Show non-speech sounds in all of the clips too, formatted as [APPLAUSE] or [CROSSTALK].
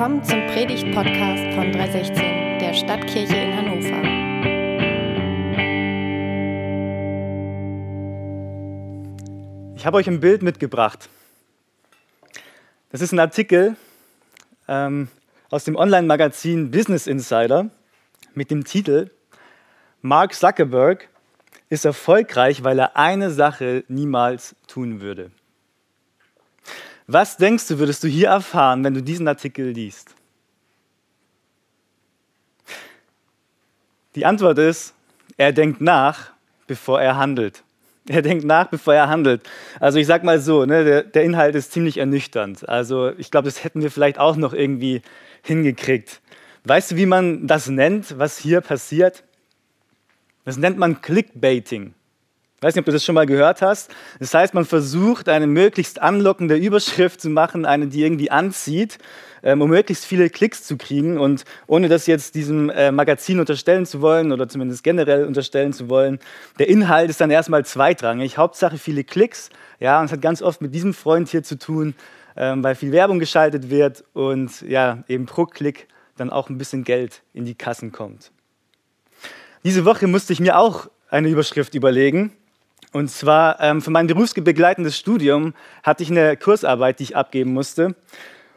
Willkommen zum Predigt-Podcast von 316, der Stadtkirche in Hannover. Ich habe euch ein Bild mitgebracht. Das ist ein Artikel ähm, aus dem Online-Magazin Business Insider mit dem Titel Mark Zuckerberg ist erfolgreich, weil er eine Sache niemals tun würde. Was denkst du, würdest du hier erfahren, wenn du diesen Artikel liest? Die Antwort ist, er denkt nach, bevor er handelt. [LAUGHS] Er denkt nach, bevor er handelt. Also ich sag mal so, ne, der, der Inhalt ist ziemlich ernüchternd. Also ich glaube, das hätten wir vielleicht auch noch irgendwie hingekriegt. Weißt du, wie man das nennt, was hier passiert? Das nennt man Clickbaiting. Ich weiß nicht, ob du das schon mal gehört hast. Das heißt, man versucht, eine möglichst anlockende Überschrift zu machen, eine, die irgendwie anzieht, ähm, um möglichst viele Klicks zu kriegen. Und ohne das jetzt diesem äh, Magazin unterstellen zu wollen oder zumindest generell unterstellen zu wollen, der Inhalt ist dann erstmal zweitrangig. Hauptsache viele Klicks. Ja, und es hat ganz oft mit diesem Freund hier zu tun, ähm, weil viel Werbung geschaltet wird und ja, eben pro Klick dann auch ein bisschen Geld in die Kassen kommt. Diese Woche musste ich mir auch eine Überschrift überlegen. Und zwar ähm, für mein berufsbegleitendes Studium hatte ich eine Kursarbeit, die ich abgeben musste.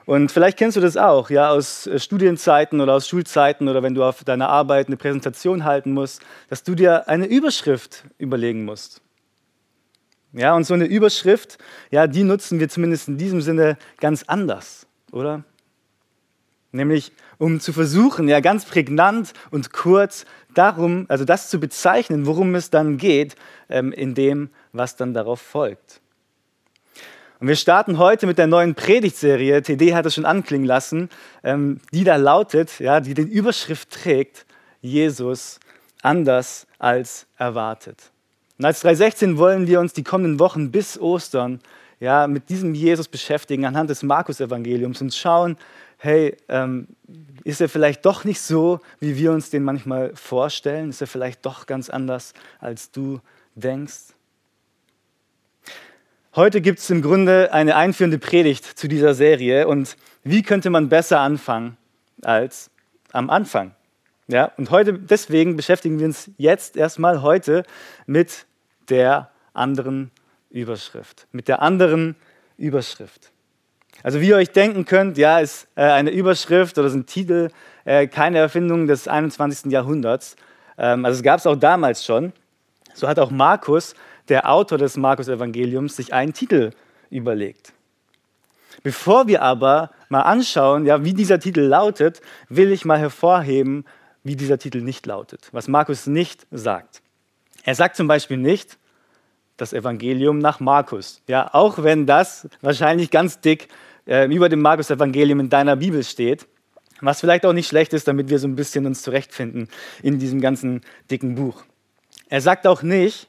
Und vielleicht kennst du das auch, ja, aus äh, Studienzeiten oder aus Schulzeiten oder wenn du auf deiner Arbeit eine Präsentation halten musst, dass du dir eine Überschrift überlegen musst. Ja, und so eine Überschrift, ja, die nutzen wir zumindest in diesem Sinne ganz anders, oder? Nämlich um zu versuchen, ja, ganz prägnant und kurz darum, also das zu bezeichnen, worum es dann geht, ähm, in dem, was dann darauf folgt. Und wir starten heute mit der neuen Predigtserie, TD hat es schon anklingen lassen, ähm, die da lautet, ja, die den Überschrift trägt, Jesus anders als erwartet. Und als 316 wollen wir uns die kommenden Wochen bis Ostern ja, mit diesem Jesus beschäftigen anhand des Markus-Evangeliums und schauen, hey, ähm, ist er vielleicht doch nicht so, wie wir uns den manchmal vorstellen? Ist er vielleicht doch ganz anders, als du denkst? Heute gibt es im Grunde eine einführende Predigt zu dieser Serie und wie könnte man besser anfangen als am Anfang? Ja, und heute deswegen beschäftigen wir uns jetzt erstmal heute mit der anderen Überschrift, mit der anderen Überschrift. Also wie ihr euch denken könnt, ja, ist äh, eine Überschrift oder ist ein Titel äh, keine Erfindung des 21. Jahrhunderts. Ähm, also es gab es auch damals schon. So hat auch Markus, der Autor des Markus-Evangeliums, sich einen Titel überlegt. Bevor wir aber mal anschauen, ja, wie dieser Titel lautet, will ich mal hervorheben, wie dieser Titel nicht lautet, was Markus nicht sagt. Er sagt zum Beispiel nicht, das Evangelium nach Markus. Ja, auch wenn das wahrscheinlich ganz dick äh, über dem Markus-Evangelium in deiner Bibel steht. Was vielleicht auch nicht schlecht ist, damit wir so ein bisschen uns zurechtfinden in diesem ganzen dicken Buch. Er sagt auch nicht,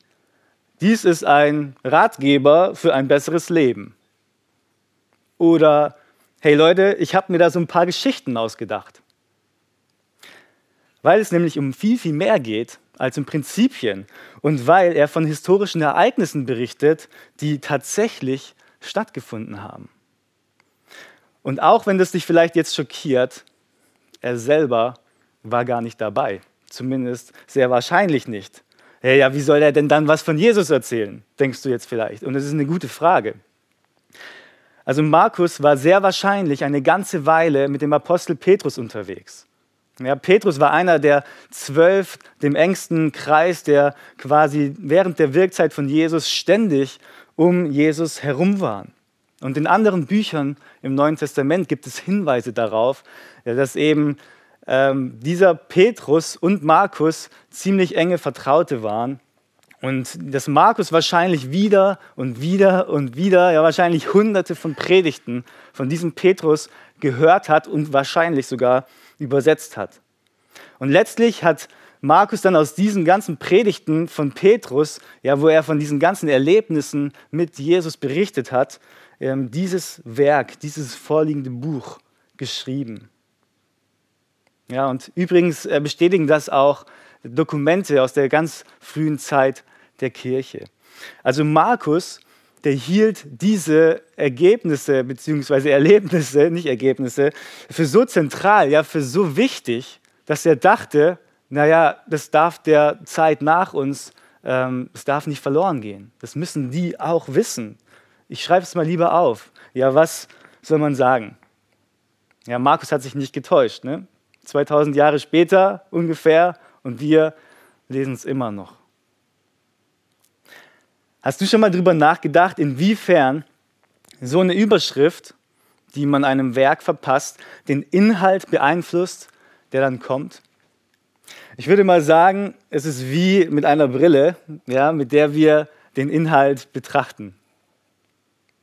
dies ist ein Ratgeber für ein besseres Leben. Oder, hey Leute, ich habe mir da so ein paar Geschichten ausgedacht. Weil es nämlich um viel, viel mehr geht als um Prinzipien und weil er von historischen Ereignissen berichtet, die tatsächlich stattgefunden haben. Und auch wenn das dich vielleicht jetzt schockiert, er selber war gar nicht dabei. Zumindest sehr wahrscheinlich nicht. Hey, ja, wie soll er denn dann was von Jesus erzählen? Denkst du jetzt vielleicht? Und das ist eine gute Frage. Also Markus war sehr wahrscheinlich eine ganze Weile mit dem Apostel Petrus unterwegs. Ja, Petrus war einer der zwölf, dem engsten Kreis, der quasi während der Wirkzeit von Jesus ständig um Jesus herum waren. Und in anderen Büchern im Neuen Testament gibt es Hinweise darauf, dass eben ähm, dieser Petrus und Markus ziemlich enge Vertraute waren. Und dass Markus wahrscheinlich wieder und wieder und wieder, ja wahrscheinlich hunderte von Predigten von diesem Petrus gehört hat und wahrscheinlich sogar übersetzt hat. Und letztlich hat Markus dann aus diesen ganzen Predigten von Petrus, ja, wo er von diesen ganzen Erlebnissen mit Jesus berichtet hat, ähm, dieses Werk, dieses vorliegende Buch geschrieben. Ja, und übrigens äh, bestätigen das auch Dokumente aus der ganz frühen Zeit der Kirche. Also Markus der hielt diese Ergebnisse bzw. Erlebnisse, nicht Ergebnisse, für so zentral, ja, für so wichtig, dass er dachte, naja, das darf der Zeit nach uns, ähm, darf nicht verloren gehen. Das müssen die auch wissen. Ich schreibe es mal lieber auf. Ja, was soll man sagen? Ja, Markus hat sich nicht getäuscht. Ne? 2000 Jahre später ungefähr und wir lesen es immer noch. Hast du schon mal darüber nachgedacht, inwiefern so eine Überschrift, die man einem Werk verpasst, den Inhalt beeinflusst, der dann kommt? Ich würde mal sagen, es ist wie mit einer Brille, ja, mit der wir den Inhalt betrachten.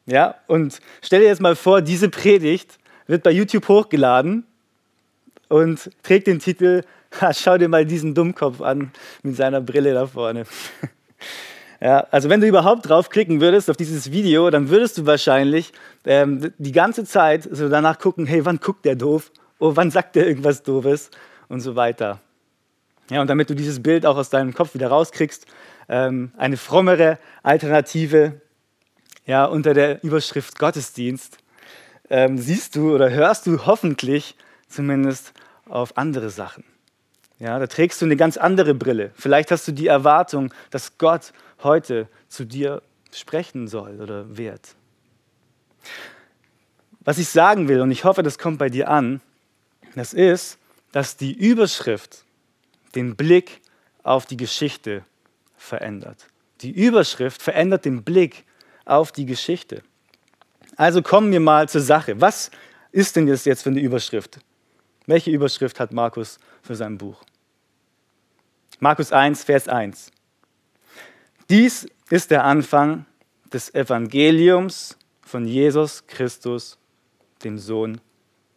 Ja, und stell dir jetzt mal vor, diese Predigt wird bei YouTube hochgeladen und trägt den Titel, [LAUGHS] schau dir mal diesen Dummkopf an mit seiner Brille da vorne. [LAUGHS] Ja, also wenn du überhaupt draufklicken würdest auf dieses Video, dann würdest du wahrscheinlich ähm, die ganze Zeit so danach gucken, hey, wann guckt der doof? Oh, wann sagt der irgendwas Doofes? Und so weiter. Ja, und damit du dieses Bild auch aus deinem Kopf wieder rauskriegst, ähm, eine frommere Alternative ja, unter der Überschrift Gottesdienst, ähm, siehst du oder hörst du hoffentlich zumindest auf andere Sachen. Ja, da trägst du eine ganz andere Brille. Vielleicht hast du die Erwartung, dass Gott heute zu dir sprechen soll oder wird. Was ich sagen will, und ich hoffe, das kommt bei dir an, das ist, dass die Überschrift den Blick auf die Geschichte verändert. Die Überschrift verändert den Blick auf die Geschichte. Also kommen wir mal zur Sache. Was ist denn jetzt für eine Überschrift? Welche Überschrift hat Markus für sein Buch? Markus 1, Vers 1. Dies ist der Anfang des Evangeliums von Jesus Christus, dem Sohn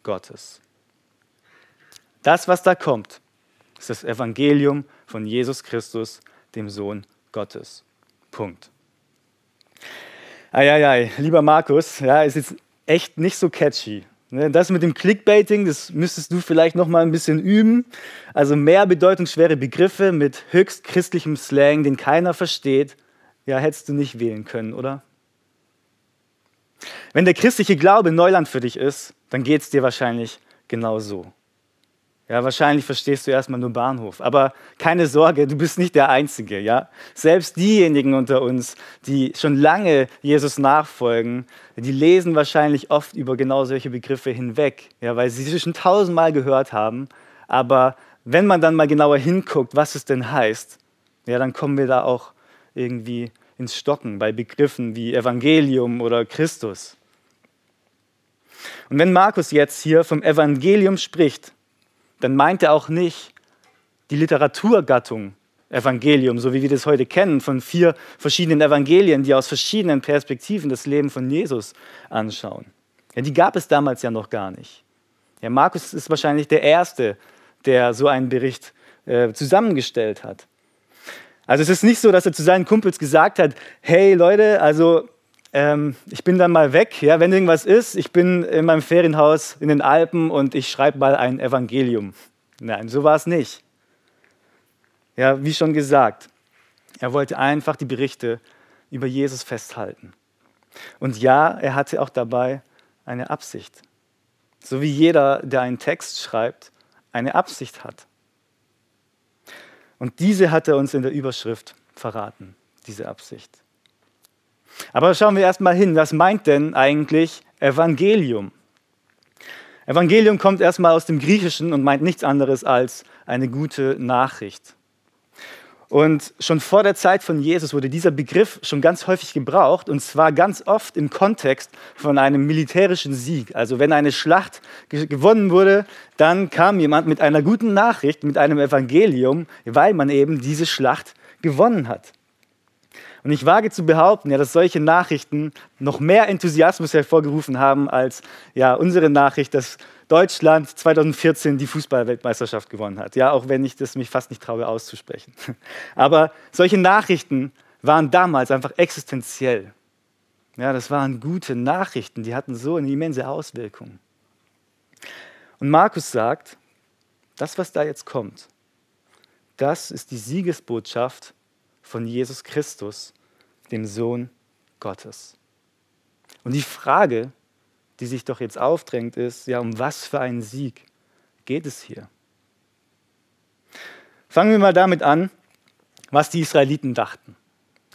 Gottes. Das, was da kommt, ist das Evangelium von Jesus Christus, dem Sohn Gottes. Punkt. Eieiei, lieber Markus, ja, ist jetzt echt nicht so catchy. Ne, das mit dem Clickbaiting, das müsstest du vielleicht noch mal ein bisschen üben. Also mehr bedeutungsschwere Begriffe mit höchst christlichem Slang, den keiner versteht, ja, hättest du nicht wählen können, oder? Wenn der christliche Glaube Neuland für dich ist, dann geht es dir wahrscheinlich genau so. Ja, wahrscheinlich verstehst du erstmal nur Bahnhof. Aber keine Sorge, du bist nicht der Einzige. Ja? Selbst diejenigen unter uns, die schon lange Jesus nachfolgen, die lesen wahrscheinlich oft über genau solche Begriffe hinweg, ja, weil sie sie schon tausendmal gehört haben. Aber wenn man dann mal genauer hinguckt, was es denn heißt, ja, dann kommen wir da auch irgendwie ins Stocken bei Begriffen wie Evangelium oder Christus. Und wenn Markus jetzt hier vom Evangelium spricht, dann meint er auch nicht die Literaturgattung Evangelium, so wie wir das heute kennen, von vier verschiedenen Evangelien, die aus verschiedenen Perspektiven das Leben von Jesus anschauen. Ja, die gab es damals ja noch gar nicht. Ja, Markus ist wahrscheinlich der Erste, der so einen Bericht äh, zusammengestellt hat. Also es ist nicht so, dass er zu seinen Kumpels gesagt hat, hey Leute, also ähm, ich bin dann mal weg, ja, wenn irgendwas ist, ich bin in meinem Ferienhaus in den Alpen und ich schreibe mal ein Evangelium. Nein, so war es nicht. Ja, wie schon gesagt, er wollte einfach die Berichte über Jesus festhalten. Und ja, er hatte auch dabei eine Absicht. So wie jeder, der einen Text schreibt, eine Absicht hat. Und diese hat er uns in der Überschrift verraten, diese Absicht. Aber schauen wir erstmal hin, was meint denn eigentlich Evangelium? Evangelium kommt erstmal aus dem Griechischen und meint nichts anderes als eine gute Nachricht. Und schon vor der Zeit von Jesus wurde dieser Begriff schon ganz häufig gebraucht und zwar ganz oft im Kontext von einem militärischen Sieg. Also wenn eine Schlacht gewonnen wurde, dann kam jemand mit einer guten Nachricht, mit einem Evangelium, weil man eben diese Schlacht gewonnen hat. Und ich wage zu behaupten, ja, dass solche Nachrichten noch mehr Enthusiasmus hervorgerufen haben als ja, unsere Nachricht, dass Deutschland 2014 die Fußballweltmeisterschaft gewonnen hat. Ja, auch wenn ich das mich fast nicht traue auszusprechen. [LAUGHS] Aber solche Nachrichten waren damals einfach existenziell. Ja, das waren gute Nachrichten, die hatten so eine immense Auswirkung. Und Markus sagt, das, was da jetzt kommt, das ist die Siegesbotschaft von Jesus Christus, dem Sohn Gottes. Und die Frage, die sich doch jetzt aufdrängt, ist, ja, um was für einen Sieg geht es hier? Fangen wir mal damit an, was die Israeliten dachten.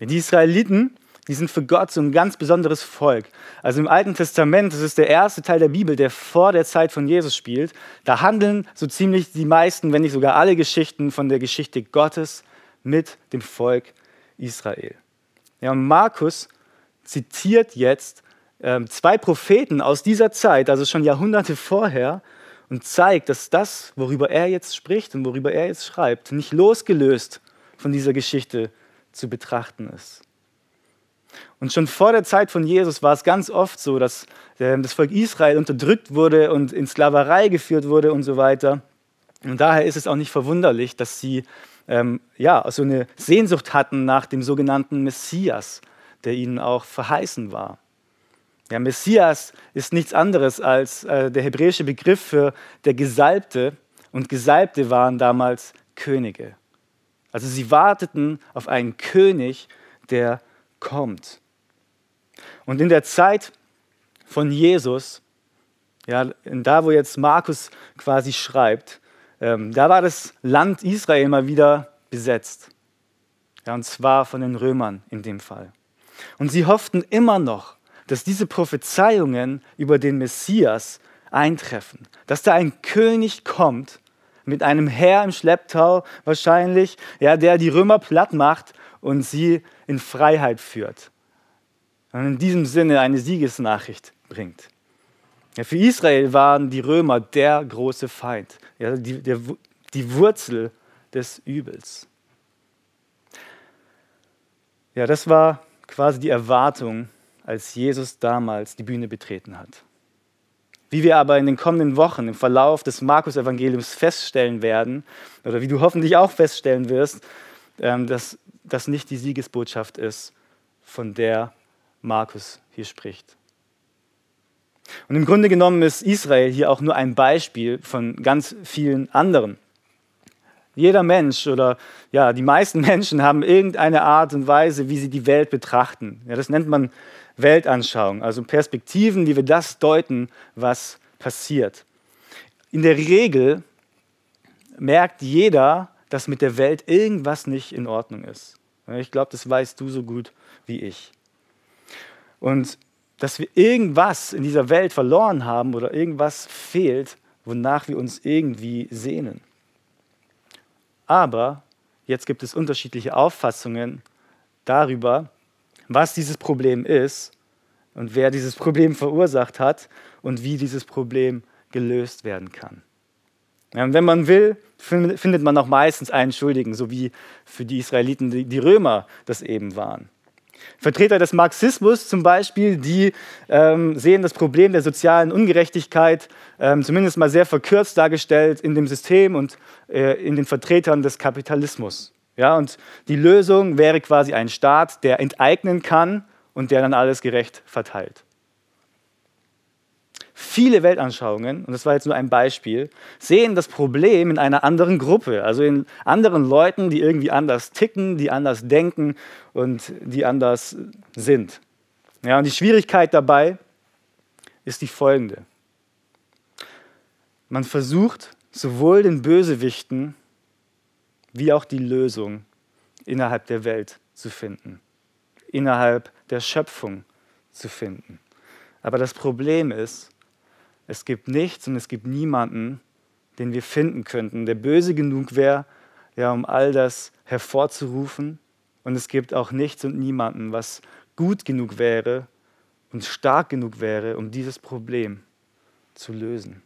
Die Israeliten, die sind für Gott so ein ganz besonderes Volk. Also im Alten Testament, das ist der erste Teil der Bibel, der vor der Zeit von Jesus spielt, da handeln so ziemlich die meisten, wenn nicht sogar alle Geschichten von der Geschichte Gottes mit dem Volk Israel. Ja, Markus zitiert jetzt äh, zwei Propheten aus dieser Zeit, also schon Jahrhunderte vorher, und zeigt, dass das, worüber er jetzt spricht und worüber er jetzt schreibt, nicht losgelöst von dieser Geschichte zu betrachten ist. Und schon vor der Zeit von Jesus war es ganz oft so, dass ähm, das Volk Israel unterdrückt wurde und in Sklaverei geführt wurde und so weiter. Und daher ist es auch nicht verwunderlich, dass sie ähm, ja, so eine Sehnsucht hatten nach dem sogenannten Messias, der ihnen auch verheißen war. Ja, Messias ist nichts anderes als äh, der hebräische Begriff für der Gesalbte. Und Gesalbte waren damals Könige. Also sie warteten auf einen König, der kommt. Und in der Zeit von Jesus, ja, da wo jetzt Markus quasi schreibt, ähm, da war das Land Israel mal wieder besetzt. Ja, und zwar von den Römern in dem Fall. Und sie hofften immer noch, dass diese Prophezeiungen über den Messias eintreffen, dass da ein König kommt mit einem Herr im Schlepptau wahrscheinlich, ja, der die Römer platt macht und sie in Freiheit führt. Und in diesem Sinne eine Siegesnachricht bringt. Ja, für Israel waren die Römer der große Feind, ja, die, der, die Wurzel des Übels. Ja, das war quasi die Erwartung, als Jesus damals die Bühne betreten hat. Wie wir aber in den kommenden Wochen im Verlauf des Markus-Evangeliums feststellen werden, oder wie du hoffentlich auch feststellen wirst, ähm, dass das nicht die Siegesbotschaft ist, von der Markus hier spricht. Und im Grunde genommen ist Israel hier auch nur ein Beispiel von ganz vielen anderen. Jeder Mensch oder ja, die meisten [LAUGHS] Menschen haben irgendeine Art und Weise, wie sie die Welt betrachten. Ja, das nennt man Weltanschauung, also Perspektiven, wie wir das deuten, was passiert. In der Regel merkt jeder, dass mit der Welt irgendwas nicht in Ordnung ist. Ich glaube, das weißt du so gut wie ich. Und dass wir irgendwas in dieser Welt verloren haben oder irgendwas fehlt, wonach wir uns irgendwie sehnen. Aber jetzt gibt es unterschiedliche Auffassungen darüber, was dieses Problem ist und wer dieses Problem verursacht hat und wie dieses Problem gelöst werden kann. Ja, wenn man will, findet man auch meistens einen Schuldigen, so wie für die Israeliten die Römer das eben waren. Vertreter des Marxismus zum Beispiel, die ähm, sehen das Problem der sozialen Ungerechtigkeit ähm, zumindest mal sehr verkürzt dargestellt in dem System und äh, in den Vertretern des Kapitalismus. Ja, und die Lösung wäre quasi ein Staat, der enteignen kann und der dann alles gerecht verteilt. Viele Weltanschauungen, und das war jetzt nur ein Beispiel, sehen das Problem in einer anderen Gruppe, also in anderen Leuten, die irgendwie anders ticken, die anders denken und die anders sind. Ja, und die Schwierigkeit dabei ist die folgende. Man versucht sowohl den Bösewichten wie auch die Lösung innerhalb der Welt zu finden, innerhalb der Schöpfung zu finden. Aber das Problem ist, es gibt nichts und es gibt niemanden, den wir finden könnten, der böse genug wäre, ja, um all das hervorzurufen. Und es gibt auch nichts und niemanden, was gut genug wäre und stark genug wäre, um dieses Problem zu lösen.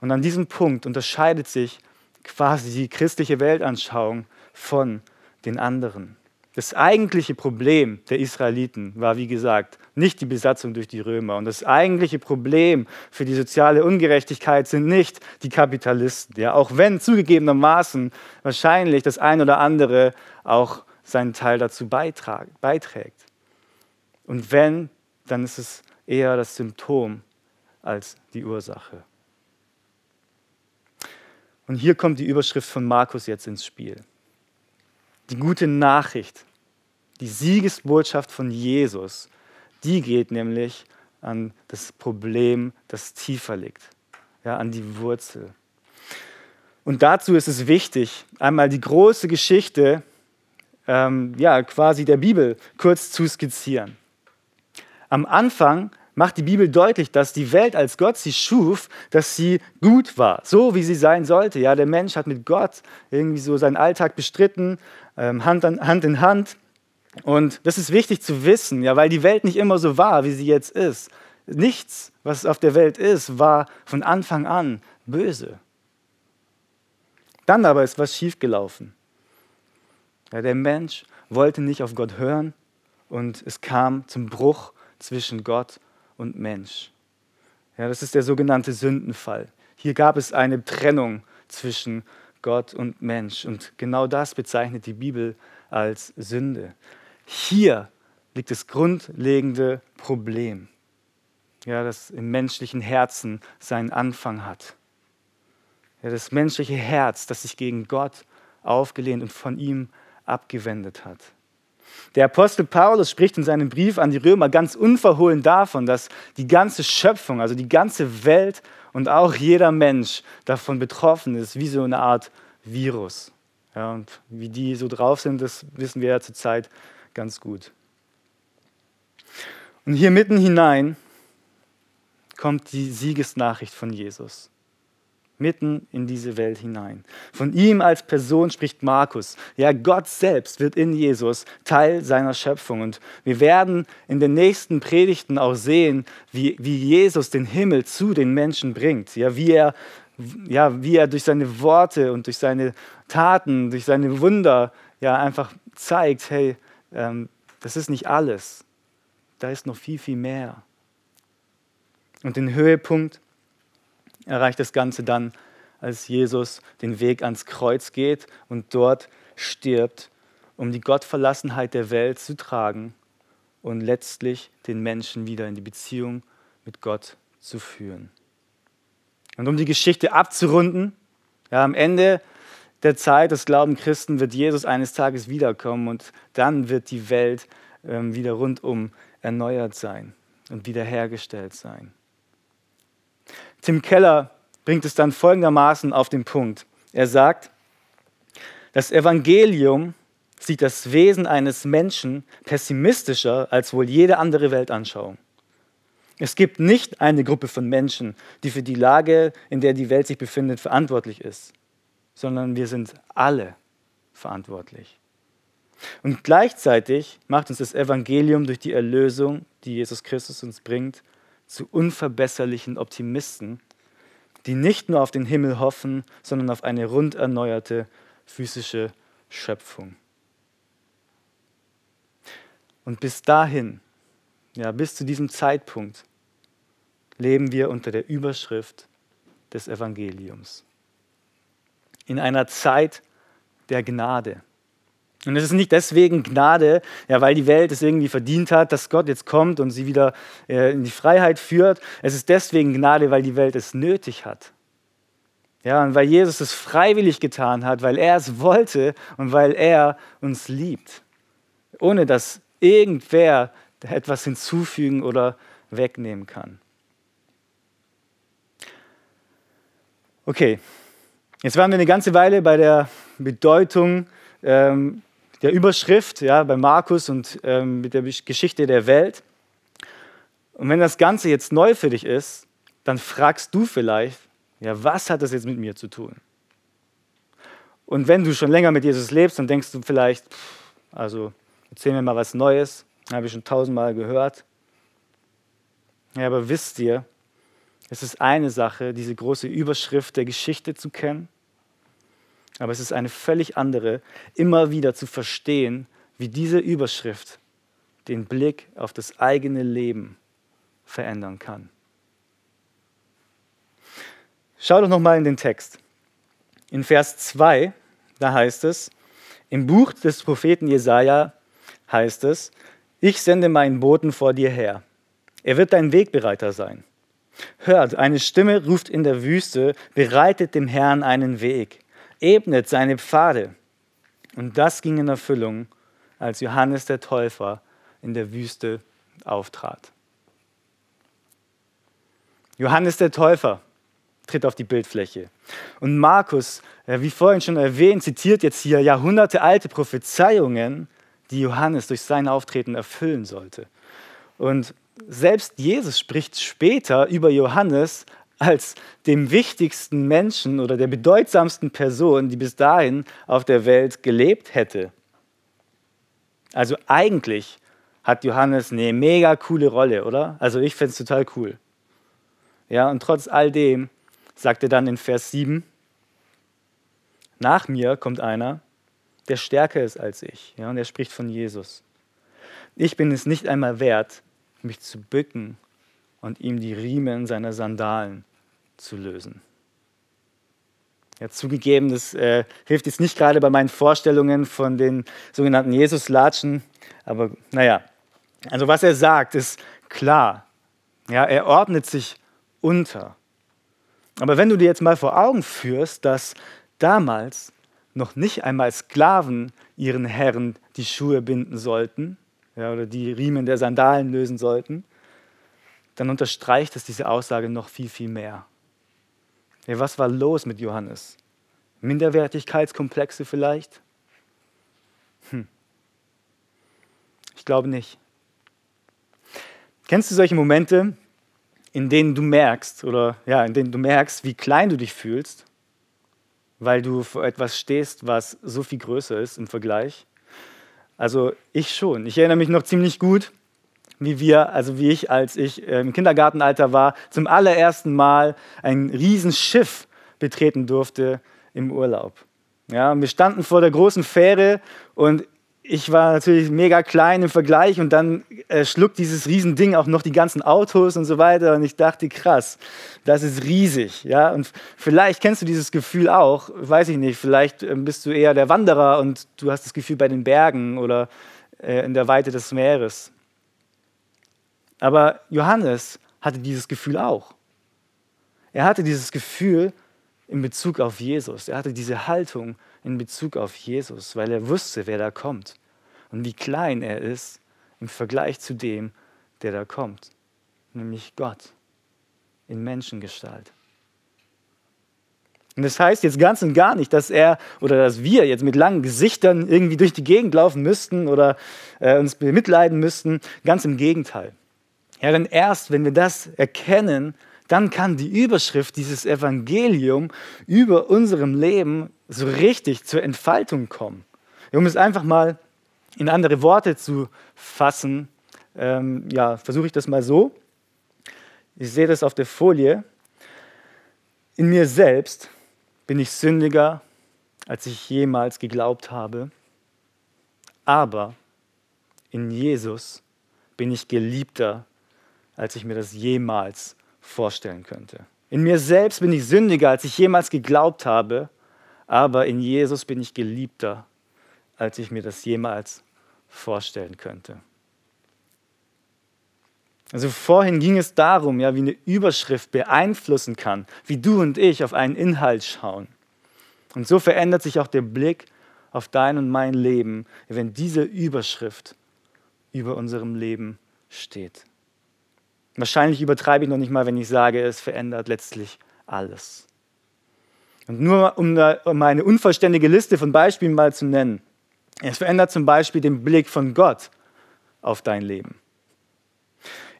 Und an diesem Punkt unterscheidet sich quasi die christliche Weltanschauung von den anderen. Das eigentliche Problem der Israeliten war, wie gesagt, nicht die Besatzung durch die Römer. Und das eigentliche Problem für die soziale Ungerechtigkeit sind nicht die Kapitalisten. Ja, auch wenn zugegebenermaßen wahrscheinlich das ein oder andere auch seinen Teil dazu beiträgt. Und wenn, dann ist es eher das Symptom als die Ursache. Und hier kommt die Überschrift von Markus jetzt ins Spiel. Die gute Nachricht, Die Siegesbotschaft von Jesus, die geht nämlich an das Problem, das tiefer liegt, ja, an die Wurzel. Und dazu ist es wichtig, einmal die große Geschichte ähm, ja, quasi der Bibel kurz zu skizzieren. Am Anfang macht die Bibel deutlich, dass die Welt, als Gott sie schuf, dass sie gut war, so wie sie sein sollte. Ja, der Mensch hat mit Gott irgendwie so seinen Alltag bestritten, Hand, an, Hand in Hand. Und das ist wichtig zu wissen, ja, weil die Welt nicht immer so war, wie sie jetzt ist. Nichts, was auf der Welt ist, war von Anfang an böse. Dann aber ist was schiefgelaufen. Ja, der Mensch wollte nicht auf Gott hören und es kam zum Bruch zwischen Gott und Mensch. Ja, das ist der sogenannte Sündenfall. Hier gab es eine Trennung zwischen Gott und Mensch und genau das bezeichnet die Bibel als Sünde. Hier liegt das grundlegende Problem, ja, das im menschlichen Herzen seinen Anfang hat. Ja, das menschliche Herz, das sich gegen Gott aufgelehnt und von ihm abgewendet hat. Der Apostel Paulus spricht in seinem Brief an die Römer ganz unverhohlen davon, dass die ganze Schöpfung, also die ganze Welt und auch jeder Mensch davon betroffen ist, wie so eine Art Virus. Ja, und wie die so drauf sind, das wissen wir ja zurzeit ganz gut. Und hier mitten hinein kommt die Siegesnachricht von Jesus mitten in diese Welt hinein. Von ihm als Person spricht Markus. Ja, Gott selbst wird in Jesus Teil seiner Schöpfung. Und wir werden in den nächsten Predigten auch sehen, wie, wie Jesus den Himmel zu den Menschen bringt. Ja, wie er, ja, wie er durch seine Worte und durch seine Taten, durch seine Wunder ja, einfach zeigt, hey, ähm, das ist nicht alles. Da ist noch viel, viel mehr. Und den Höhepunkt erreicht das Ganze dann, als Jesus den Weg ans Kreuz geht und dort stirbt, um die Gottverlassenheit der Welt zu tragen und letztlich den Menschen wieder in die Beziehung mit Gott zu führen. Und um die Geschichte abzurunden, ja, am Ende der Zeit des Glauben Christen wird Jesus eines Tages wiederkommen und dann wird die Welt ähm, wieder rundum erneuert sein und wiederhergestellt sein. Tim Keller bringt es dann folgendermaßen auf den Punkt. Er sagt, das Evangelium sieht das Wesen eines Menschen pessimistischer als wohl jede andere Weltanschauung. Es gibt nicht eine Gruppe von Menschen, die für die Lage, in der die Welt sich befindet, verantwortlich ist, sondern wir sind alle verantwortlich. Und gleichzeitig macht uns das Evangelium durch die Erlösung, die Jesus Christus uns bringt, zu unverbesserlichen Optimisten, die nicht nur auf den Himmel hoffen, sondern auf eine rund erneuerte physische Schöpfung. Und bis dahin, ja, bis zu diesem Zeitpunkt, leben wir unter der Überschrift des Evangeliums. In einer Zeit der Gnade. Und es ist nicht deswegen Gnade, ja, weil die Welt es irgendwie verdient hat, dass Gott jetzt kommt und sie wieder äh, in die Freiheit führt. Es ist deswegen Gnade, weil die Welt es nötig hat. Ja, und weil Jesus es freiwillig getan hat, weil er es wollte und weil er uns liebt. Ohne dass irgendwer etwas hinzufügen oder wegnehmen kann. Okay, jetzt waren wir eine ganze Weile bei der Bedeutung ähm, der Überschrift ja, bei Markus und ähm, mit der Geschichte der Welt. Und wenn das Ganze jetzt neu für dich ist, dann fragst du vielleicht, ja, was hat das jetzt mit mir zu tun? Und wenn du schon länger mit Jesus lebst, dann denkst du vielleicht, also erzähl mir mal was Neues, habe ich schon tausendmal gehört. Ja, aber wisst ihr, es ist eine Sache, diese große Überschrift der Geschichte zu kennen aber es ist eine völlig andere, immer wieder zu verstehen, wie diese Überschrift den Blick auf das eigene Leben verändern kann. Schau doch nochmal in den Text. In Vers 2, da heißt es, im Buch des Propheten Jesaja heißt es, ich sende meinen Boten vor dir her. Er wird dein Wegbereiter sein. Hört, eine Stimme ruft in der Wüste, bereitet dem Herrn einen Weg ebnet seine Pfade. Und das ging in Erfüllung, als Johannes der Täufer in der Wüste auftrat. Johannes der Täufer tritt auf die Bildfläche. Und Markus, wie vorhin schon erwähnt, zitiert jetzt hier jahrhundertealte Prophezeiungen, die Johannes durch sein Auftreten erfüllen sollte. Und selbst Jesus spricht später über Johannes als dem wichtigsten Menschen oder der bedeutsamsten Person, die bis dahin auf der Welt gelebt hätte. Also eigentlich hat Johannes eine mega coole Rolle, oder? Also ich finde es total cool. Ja, und trotz all dem sagt er dann in Vers 7, nach mir kommt einer, der stärker ist als ich. Ja, und er spricht von Jesus. Ich bin es nicht einmal wert, mich zu bücken und ihm die Riemen seiner Sandalen zu lösen. Ja, zugegeben, das äh, hilft jetzt nicht gerade bei meinen Vorstellungen von den sogenannten Jesus-Latschen, aber naja, also was er sagt, ist klar. Ja, er ordnet sich unter. Aber wenn du dir jetzt mal vor Augen führst, dass damals noch nicht einmal Sklaven ihren Herren die Schuhe binden sollten ja, oder die Riemen der Sandalen lösen sollten, dann unterstreicht es diese Aussage noch viel, viel mehr. Ja, was war los mit Johannes? Minderwertigkeitskomplexe vielleicht? Hm. Ich glaube nicht. Kennst du solche Momente, in denen du merkst oder ja, in denen du merkst, wie klein du dich fühlst, weil du vor etwas stehst, was so viel größer ist im Vergleich? Also ich schon. Ich erinnere mich noch ziemlich gut, wie wir, also wie ich, als ich äh, im Kindergartenalter war, zum allerersten Mal ein Riesenschiff betreten durfte im Urlaub. Ja, wir standen vor der großen Fähre und ich war natürlich mega klein im Vergleich und dann äh, schluckt dieses Riesending auch noch die ganzen Autos und so weiter und ich dachte, krass, das ist riesig. Ja? Und vielleicht kennst du dieses Gefühl auch, weiß ich nicht, vielleicht äh, bist du eher der Wanderer und du hast das Gefühl bei den Bergen oder äh, in der Weite des Meeres. Aber Johannes hatte dieses Gefühl auch. Er hatte dieses Gefühl in Bezug auf Jesus. Er hatte diese Haltung in Bezug auf Jesus, weil er wusste, wer da kommt und wie klein er ist im Vergleich zu dem, der da kommt, nämlich Gott in Menschengestalt. Und das heißt jetzt ganz und gar nicht, dass er oder dass wir jetzt mit langen Gesichtern irgendwie durch die Gegend laufen müssten oder äh, uns bemitleiden müssten. Ganz im Gegenteil. Ja, denn erst wenn wir das erkennen, dann kann die Überschrift dieses Evangelium über unserem Leben so richtig zur Entfaltung kommen. Um es einfach mal in andere Worte zu fassen, ähm, ja, versuche ich das mal so. Ich sehe das auf der Folie. In mir selbst bin ich sündiger, als ich jemals geglaubt habe. Aber in Jesus bin ich geliebter, als ich mir das jemals vorstellen könnte. In mir selbst bin ich sündiger, als ich jemals geglaubt habe, aber in Jesus bin ich geliebter, als ich mir das jemals vorstellen könnte. Also vorhin ging es darum, ja, wie eine Überschrift beeinflussen kann, wie du und ich auf einen Inhalt schauen. Und so verändert sich auch der Blick auf dein und mein Leben, wenn diese Überschrift über unserem Leben steht. Wahrscheinlich übertreibe ich noch nicht mal, wenn ich sage, es verändert letztlich alles. Und nur um, um eine unvollständige Liste von Beispielen mal zu nennen. Es verändert zum Beispiel den Blick von Gott auf dein Leben.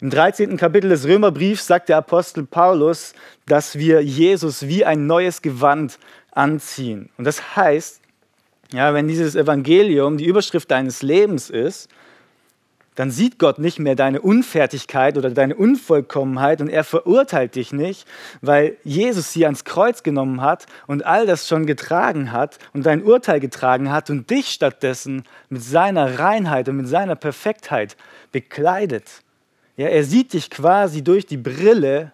Im 13. Kapitel des Römerbriefs sagt der Apostel Paulus, dass wir Jesus wie ein neues Gewand anziehen. Und das heißt, ja, wenn dieses Evangelium die Überschrift deines Lebens ist, dann sieht Gott nicht mehr deine Unfertigkeit oder deine Unvollkommenheit und er verurteilt dich nicht, weil Jesus sie ans Kreuz genommen hat und all das schon getragen hat und dein Urteil getragen hat und dich stattdessen mit seiner Reinheit und mit seiner Perfektheit bekleidet. Ja, er sieht dich quasi durch die Brille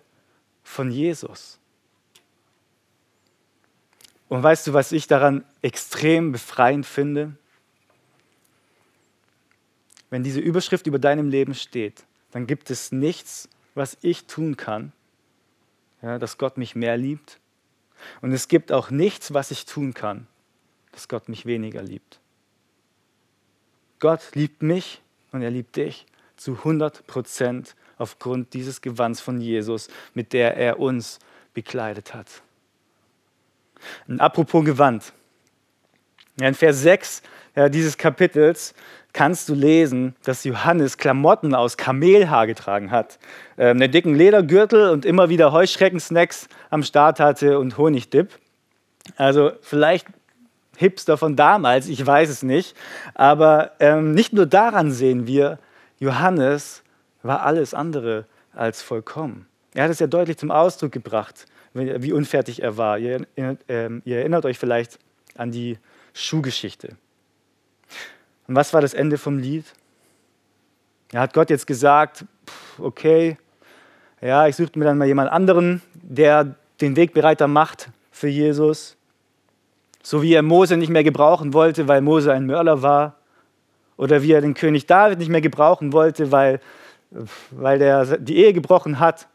von Jesus. Und weißt du, was ich daran extrem befreiend finde? Wenn diese Überschrift über deinem Leben steht, dann gibt es nichts, was ich tun kann, ja, dass Gott mich mehr liebt. Und es gibt auch nichts, was ich tun kann, dass Gott mich weniger liebt. Gott liebt mich und er liebt dich zu 100 Prozent aufgrund dieses Gewands von Jesus, mit der er uns bekleidet hat. Und apropos Gewand. In Vers 6 ja, dieses Kapitels kannst du lesen, dass Johannes Klamotten aus Kamelhaar getragen hat, äh, einen dicken Ledergürtel und immer wieder Heuschreckensnacks am Start hatte und Honigdip. Also vielleicht Hipster von damals, ich weiß es nicht. Aber ähm, nicht nur daran sehen wir, Johannes war alles andere als vollkommen. Er hat es ja deutlich zum Ausdruck gebracht, wie unfertig er war. Ihr, äh, ihr erinnert euch vielleicht an die Schuhgeschichte. Und was war das Ende vom Lied? Er hat Gott jetzt gesagt, okay, ja, ich suche mir dann mal jemand anderen, der den Weg bereiter macht für Jesus. So wie er Mose nicht mehr gebrauchen wollte, weil Mose ein Mörder war. Oder wie er den König David nicht mehr gebrauchen wollte, weil, weil der die Ehe gebrochen hat.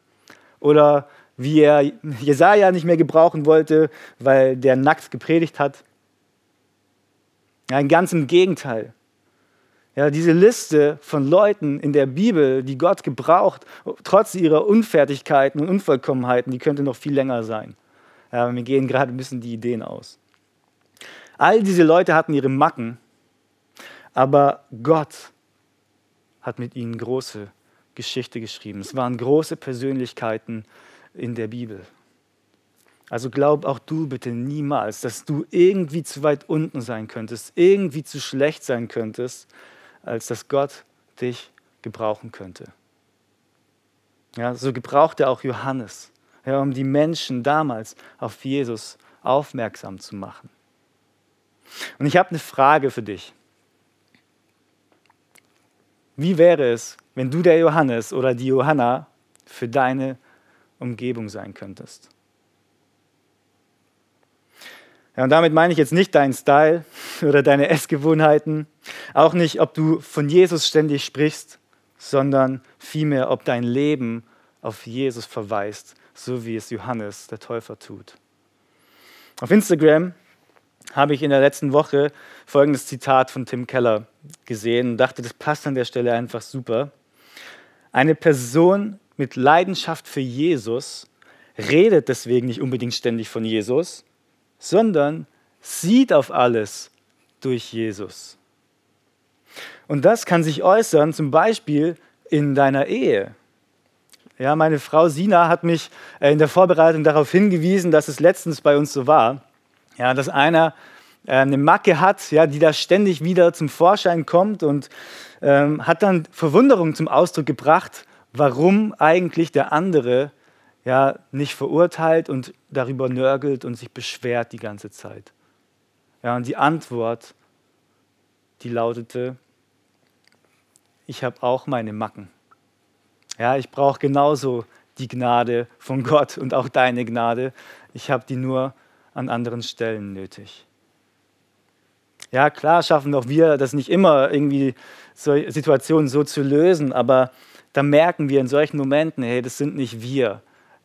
Oder wie er Jesaja nicht mehr gebrauchen wollte, weil der nackt gepredigt hat. Ja, ganz im Gegenteil. Ja, diese Liste von Leuten in der Bibel, die Gott gebraucht, trotz ihrer Unfertigkeiten und Unvollkommenheiten, die könnte noch viel länger sein. Ja, mir gehen gerade ein bisschen die Ideen aus. All diese Leute hatten ihre Macken, aber Gott hat mit ihnen große Geschichte geschrieben. Es waren große Persönlichkeiten in der Bibel. Also glaub auch du bitte niemals, dass du irgendwie zu weit unten sein könntest, irgendwie zu schlecht sein könntest, als dass Gott dich gebrauchen könnte. Ja, so gebrauchte auch Johannes, ja, um die Menschen damals auf Jesus aufmerksam zu machen. Und ich habe eine Frage für dich. Wie wäre es, wenn du der Johannes oder die Johanna für deine Umgebung sein könntest? Ja, und damit meine ich jetzt nicht deinen Style [LAUGHS] oder deine Essgewohnheiten, auch nicht, ob du von Jesus ständig sprichst, sondern vielmehr, ob dein Leben auf Jesus verweist, so wie es Johannes der Täufer tut. Auf Instagram habe ich in der letzten Woche folgendes Zitat von Tim Keller gesehen und dachte, das passt an der Stelle einfach super. Eine Person mit Leidenschaft für Jesus redet deswegen nicht unbedingt ständig von Jesus, sondern sieht auf alles durch Jesus. Und das kann sich äußern, zum Beispiel in deiner Ehe. Ja, meine Frau Sina hat mich äh, in der Vorbereitung darauf hingewiesen, dass es letztens bei uns so war, ja, dass einer äh, eine Macke hat, ja, die da ständig wieder zum Vorschein kommt und ähm, hat dann Verwunderung zum Ausdruck gebracht, warum eigentlich der andere ja, nicht verurteilt und darüber nörgelt und sich beschwert die ganze Zeit. Ja, und die Antwort, die lautete, ich habe auch meine Macken. Ja, ich brauche genauso die Gnade von Gott und auch deine Gnade. Ich habe die nur an anderen Stellen nötig. Ja, klar schaffen auch wir das nicht immer, irgendwie Situationen so zu lösen, aber da merken wir in solchen Momenten, hey, das sind nicht wir,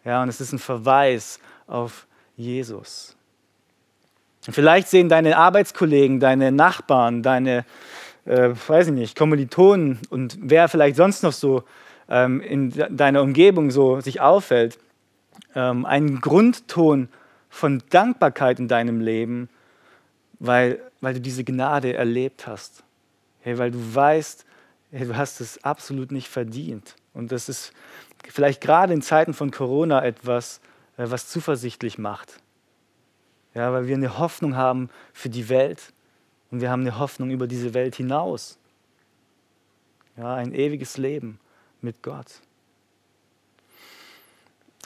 ja, und es ist ein Verweis auf Jesus. Und vielleicht sehen deine Arbeitskollegen, deine Nachbarn, deine, äh, weiß ich nicht, Kommilitonen und wer vielleicht sonst noch so ähm, in deiner Umgebung so sich auffällt, ähm, einen Grundton von Dankbarkeit in deinem Leben, weil, weil du diese Gnade erlebt hast. Hey, weil du weißt, hey, du hast es absolut nicht verdient. Und das ist vielleicht gerade in Zeiten von Corona etwas, äh, was zuversichtlich macht. Ja, weil wir eine Hoffnung haben für die Welt und wir haben eine Hoffnung über diese Welt hinaus. Ja, ein ewiges Leben mit Gott.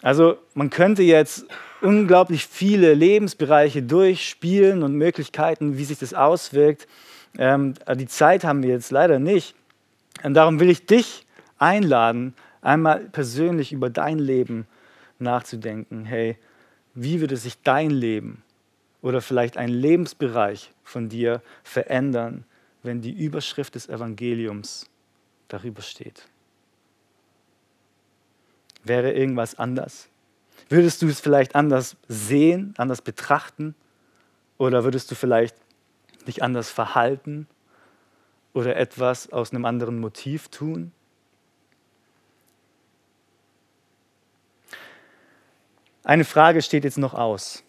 Also man könnte jetzt unglaublich viele Lebensbereiche durchspielen und Möglichkeiten, wie sich das auswirkt. Ähm, die Zeit haben wir jetzt leider nicht. Und darum will ich dich einladen, einmal persönlich über dein Leben nachzudenken. Hey, wie würde sich dein Leben oder vielleicht ein Lebensbereich von dir verändern, wenn die Überschrift des Evangeliums darüber steht? Wäre irgendwas anders? Würdest du es vielleicht anders sehen, anders betrachten? Oder würdest du vielleicht dich anders verhalten? oder etwas aus einem anderen Motiv tun? Eine Frage steht jetzt noch aus.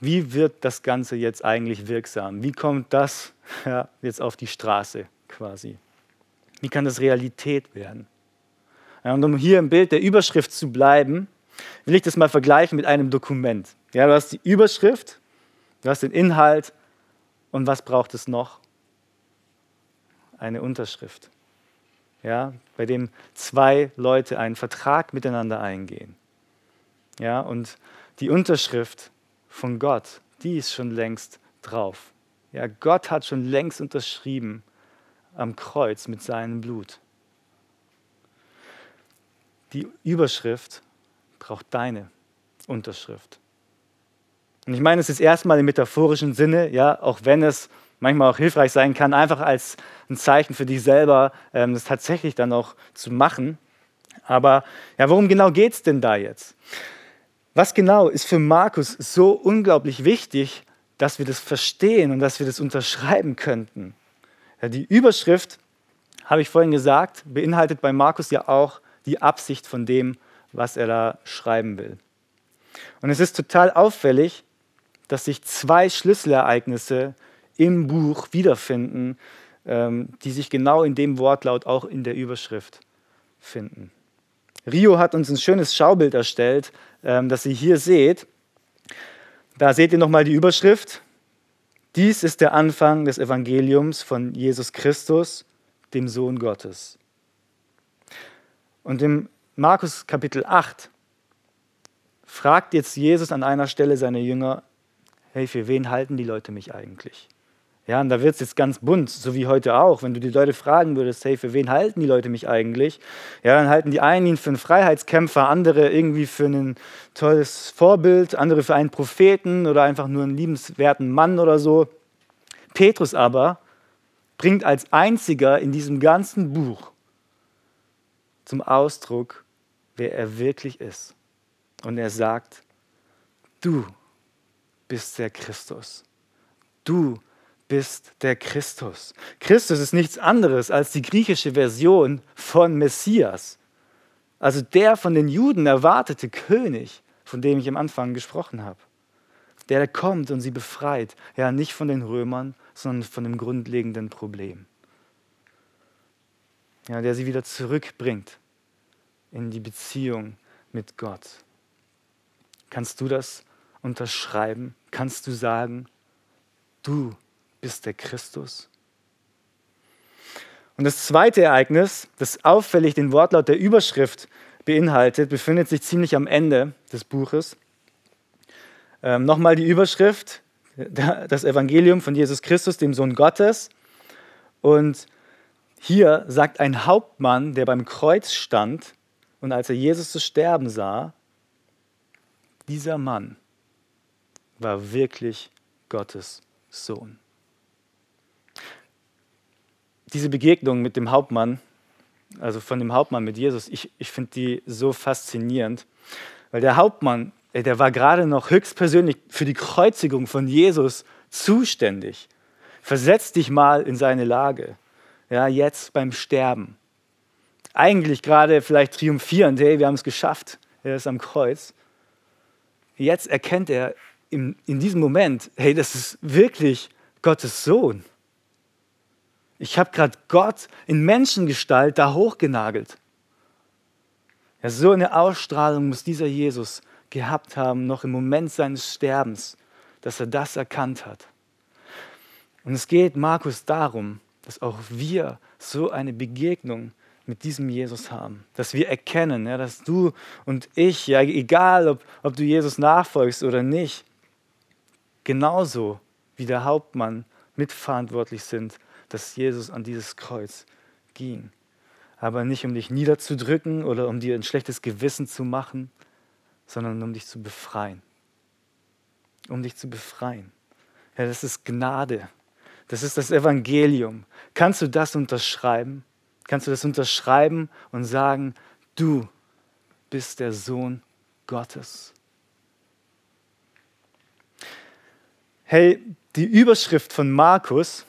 Wie wird das Ganze jetzt eigentlich wirksam? Wie kommt das [LAUGHS] ja, jetzt auf die Straße quasi? Wie kann das Realität werden? Ja, und um hier im Bild der Überschrift zu bleiben, will ich das mal vergleichen mit einem Dokument. Ja, du hast die Überschrift, du hast den Inhalt und was braucht es noch? Eine Unterschrift. Ja, bei dem zwei Leute einen Vertrag miteinander eingehen. Ja, und die Unterschrift von Gott, die ist schon längst drauf. Ja, Gott hat schon längst unterschrieben am Kreuz mit seinem Blut. Die Überschrift braucht deine Unterschrift. Und ich meine, es ist erstmal im metaphorischen Sinne, ja, auch wenn es manchmal auch hilfreich sein kann, einfach als ein Zeichen für dich selber, ähm, das tatsächlich dann auch zu machen. Aber ja, worum genau geht es denn da jetzt? Was genau ist für Markus so unglaublich wichtig, dass wir das verstehen und dass wir das unterschreiben könnten? Ja, die Überschrift, habe ich vorhin gesagt, beinhaltet bei Markus ja auch die Absicht von dem, was er da schreiben will. Und es ist total auffällig, dass sich zwei Schlüsselereignisse im Buch wiederfinden, ähm, die sich genau in dem Wortlaut auch in der Überschrift finden. Rio hat uns ein schönes Schaubild erstellt, ähm, das ihr hier seht. Da seht ihr nochmal die Überschrift. Dies ist der Anfang des Evangeliums von Jesus Christus, dem Sohn Gottes. Und im Markus Kapitel 8 fragt jetzt Jesus an einer Stelle seine Jünger, hey, für wen halten die Leute mich eigentlich? Ja, und da wird es jetzt ganz bunt, so wie heute auch. Wenn du die Leute fragen würdest, hey, für wen halten die Leute mich eigentlich? Ja, dann halten die einen ihn für einen Freiheitskämpfer, andere irgendwie für ein tolles Vorbild, andere für einen Propheten oder einfach nur einen liebenswerten Mann oder so. Petrus aber bringt als einziger in diesem ganzen Buch zum Ausdruck, wer er wirklich ist. Und er sagt, du bist der Christus. Du bist bist der Christus. Christus ist nichts anderes als die griechische Version von Messias. Also der von den Juden erwartete König, von dem ich am Anfang gesprochen habe. Der, kommt und sie befreit. Ja, nicht von den Römern, sondern von dem grundlegenden Problem. Ja, der sie wieder zurückbringt in die Beziehung mit Gott. Kannst du das unterschreiben? Kannst du sagen, du bist der Christus? Und das zweite Ereignis, das auffällig den Wortlaut der Überschrift beinhaltet, befindet sich ziemlich am Ende des Buches. Ähm, Nochmal die Überschrift, das Evangelium von Jesus Christus, dem Sohn Gottes. Und hier sagt ein Hauptmann, der beim Kreuz stand und als er Jesus zu sterben sah, dieser Mann war wirklich Gottes Sohn diese Begegnung mit dem Hauptmann, also von dem Hauptmann mit Jesus, ich, ich finde die so faszinierend, weil der Hauptmann, der war gerade noch höchstpersönlich für die Kreuzigung von Jesus zuständig. Versetz dich mal in seine Lage, ja, jetzt beim Sterben. Eigentlich gerade vielleicht triumphierend, hey, wir haben es geschafft, er ist am Kreuz. Jetzt erkennt er in, in diesem Moment, hey, das ist wirklich Gottes Sohn. Ich habe gerade Gott in Menschengestalt da hochgenagelt. Ja, so eine Ausstrahlung muss dieser Jesus gehabt haben, noch im Moment seines Sterbens, dass er das erkannt hat. Und es geht Markus darum, dass auch wir so eine Begegnung mit diesem Jesus haben. Dass wir erkennen, ja, dass du und ich, ja, egal ob, ob du Jesus nachfolgst oder nicht, genauso wie der Hauptmann mitverantwortlich sind dass Jesus an dieses Kreuz ging. Aber nicht um dich niederzudrücken oder um dir ein schlechtes Gewissen zu machen, sondern um dich zu befreien. Um dich zu befreien. Ja, das ist Gnade. Das ist das Evangelium. Kannst du das unterschreiben? Kannst du das unterschreiben und sagen, du bist der Sohn Gottes? Hey, die Überschrift von Markus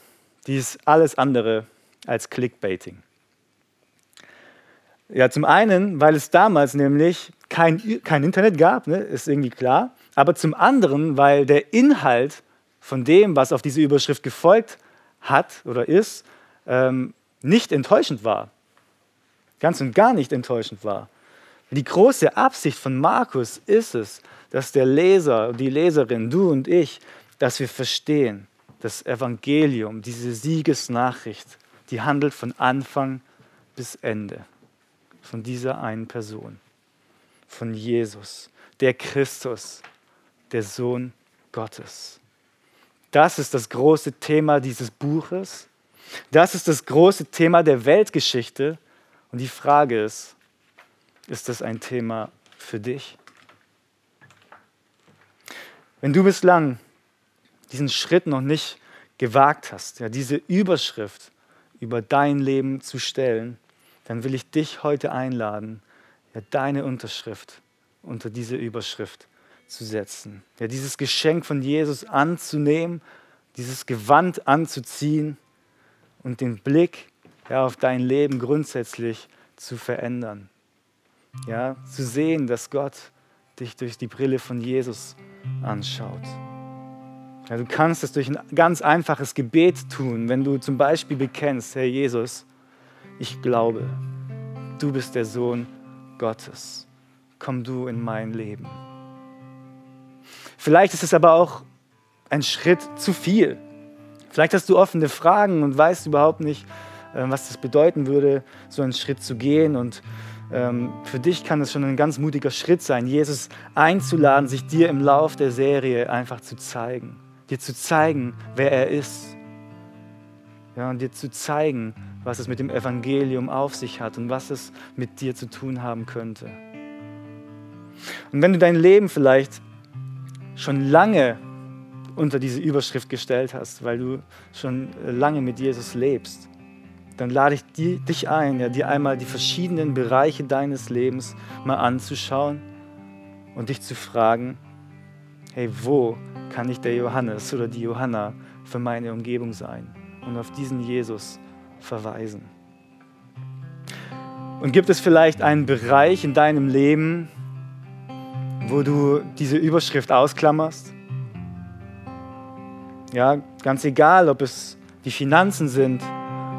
die ist alles andere als Clickbaiting. Ja, zum einen, weil es damals nämlich kein, kein Internet gab, ne, ist irgendwie klar. Aber zum anderen, weil der Inhalt von dem, was auf diese Überschrift gefolgt hat oder ist, ähm, nicht enttäuschend war. Ganz und gar nicht enttäuschend war. Die große Absicht von Markus ist es, dass der Leser, die Leserin, du und ich, dass wir verstehen, das Evangelium, diese Siegesnachricht, die handelt von Anfang bis Ende von dieser einen Person, von Jesus, der Christus, der Sohn Gottes. Das ist das große Thema dieses Buches. Das ist das große Thema der Weltgeschichte. Und die Frage ist, ist das ein Thema für dich? Wenn du bislang diesen Schritt noch nicht gewagt hast, ja, diese Überschrift über dein Leben zu stellen, dann will ich dich heute einladen, ja, deine Unterschrift unter diese Überschrift zu setzen. Ja, dieses Geschenk von Jesus anzunehmen, dieses Gewand anzuziehen und den Blick ja, auf dein Leben grundsätzlich zu verändern. Ja, zu sehen, dass Gott dich durch die Brille von Jesus anschaut. Ja, du kannst es durch ein ganz einfaches Gebet tun, wenn du zum Beispiel bekennst, Herr Jesus, ich glaube, du bist der Sohn Gottes. Komm du in mein Leben. Vielleicht ist es aber auch ein Schritt zu viel. Vielleicht hast du offene Fragen und weißt überhaupt nicht, äh, was das bedeuten würde, so einen Schritt zu gehen. Und ähm, für dich kann es schon ein ganz mutiger Schritt sein, Jesus einzuladen, sich dir im Lauf der Serie einfach zu zeigen. Dir zu zeigen, wer er ist. Ja, und dir zu zeigen, was es mit dem Evangelium auf sich hat und was es mit dir zu tun haben könnte. Und wenn du dein Leben vielleicht schon lange unter diese Überschrift gestellt hast, weil du schon lange mit Jesus lebst, dann lade ich die, dich ein, ja, dir einmal die verschiedenen Bereiche deines Lebens mal anzuschauen und dich zu fragen, hey, wo kann ich der Johannes oder die Johanna für meine Umgebung sein? Und auf diesen Jesus verweisen. Und gibt es vielleicht einen Bereich in deinem Leben, wo du diese Überschrift ausklammerst? Ja, ganz egal, ob es die Finanzen sind,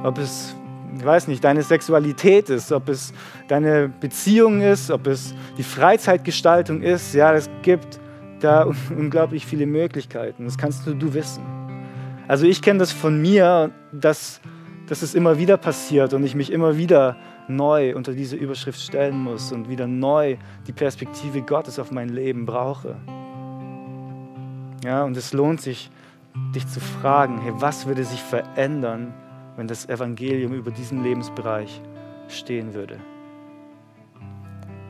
ob es, ich weiß nicht, deine Sexualität ist, ob es deine Beziehung ist, ob es die Freizeitgestaltung ist. Ja, es gibt da unglaublich viele Möglichkeiten. Das kannst du, du wissen. Also ich kenne das von mir, dass dass es immer wieder passiert und ich mich immer wieder neu unter diese Überschrift stellen muss und wieder neu die Perspektive Gottes auf mein Leben brauche. Ja, und es lohnt sich, dich zu fragen, hey, was würde sich verändern, wenn das Evangelium über diesen Lebensbereich stehen würde?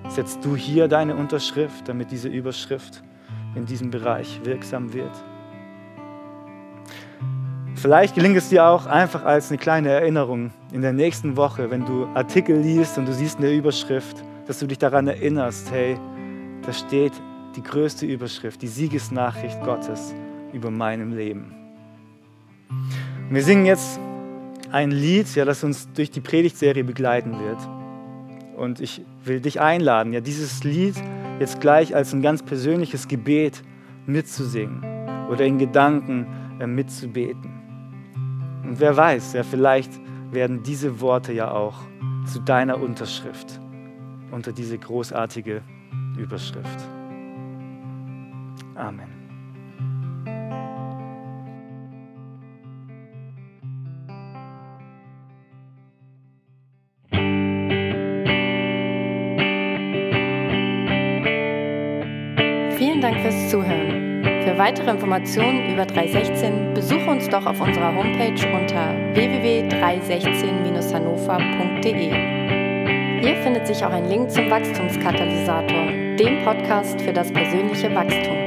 Setzt du hier deine Unterschrift, damit diese Überschrift in diesem Bereich wirksam wird? Vielleicht gelingt es dir auch einfach als eine kleine Erinnerung in der nächsten Woche, wenn du Artikel liest und du siehst eine Überschrift, dass du dich daran erinnerst, hey, da steht die größte Überschrift, die Siegesnachricht Gottes über meinem Leben. Und wir singen jetzt ein Lied, ja, das uns durch die Predigtserie begleiten wird. Und ich will dich einladen, ja, dieses Lied jetzt gleich als ein ganz persönliches Gebet mitzusingen oder in Gedanken äh, mitzubeten. Und wer weiß, ja, vielleicht werden diese Worte ja auch zu deiner Unterschrift unter diese großartige Überschrift. Amen. Fürs Zuhören. Für weitere Informationen über 316 besuche uns doch auf unserer Homepage unter www.316-hannover.de. Hier findet sich auch ein Link zum Wachstumskatalysator, dem Podcast für das persönliche Wachstum.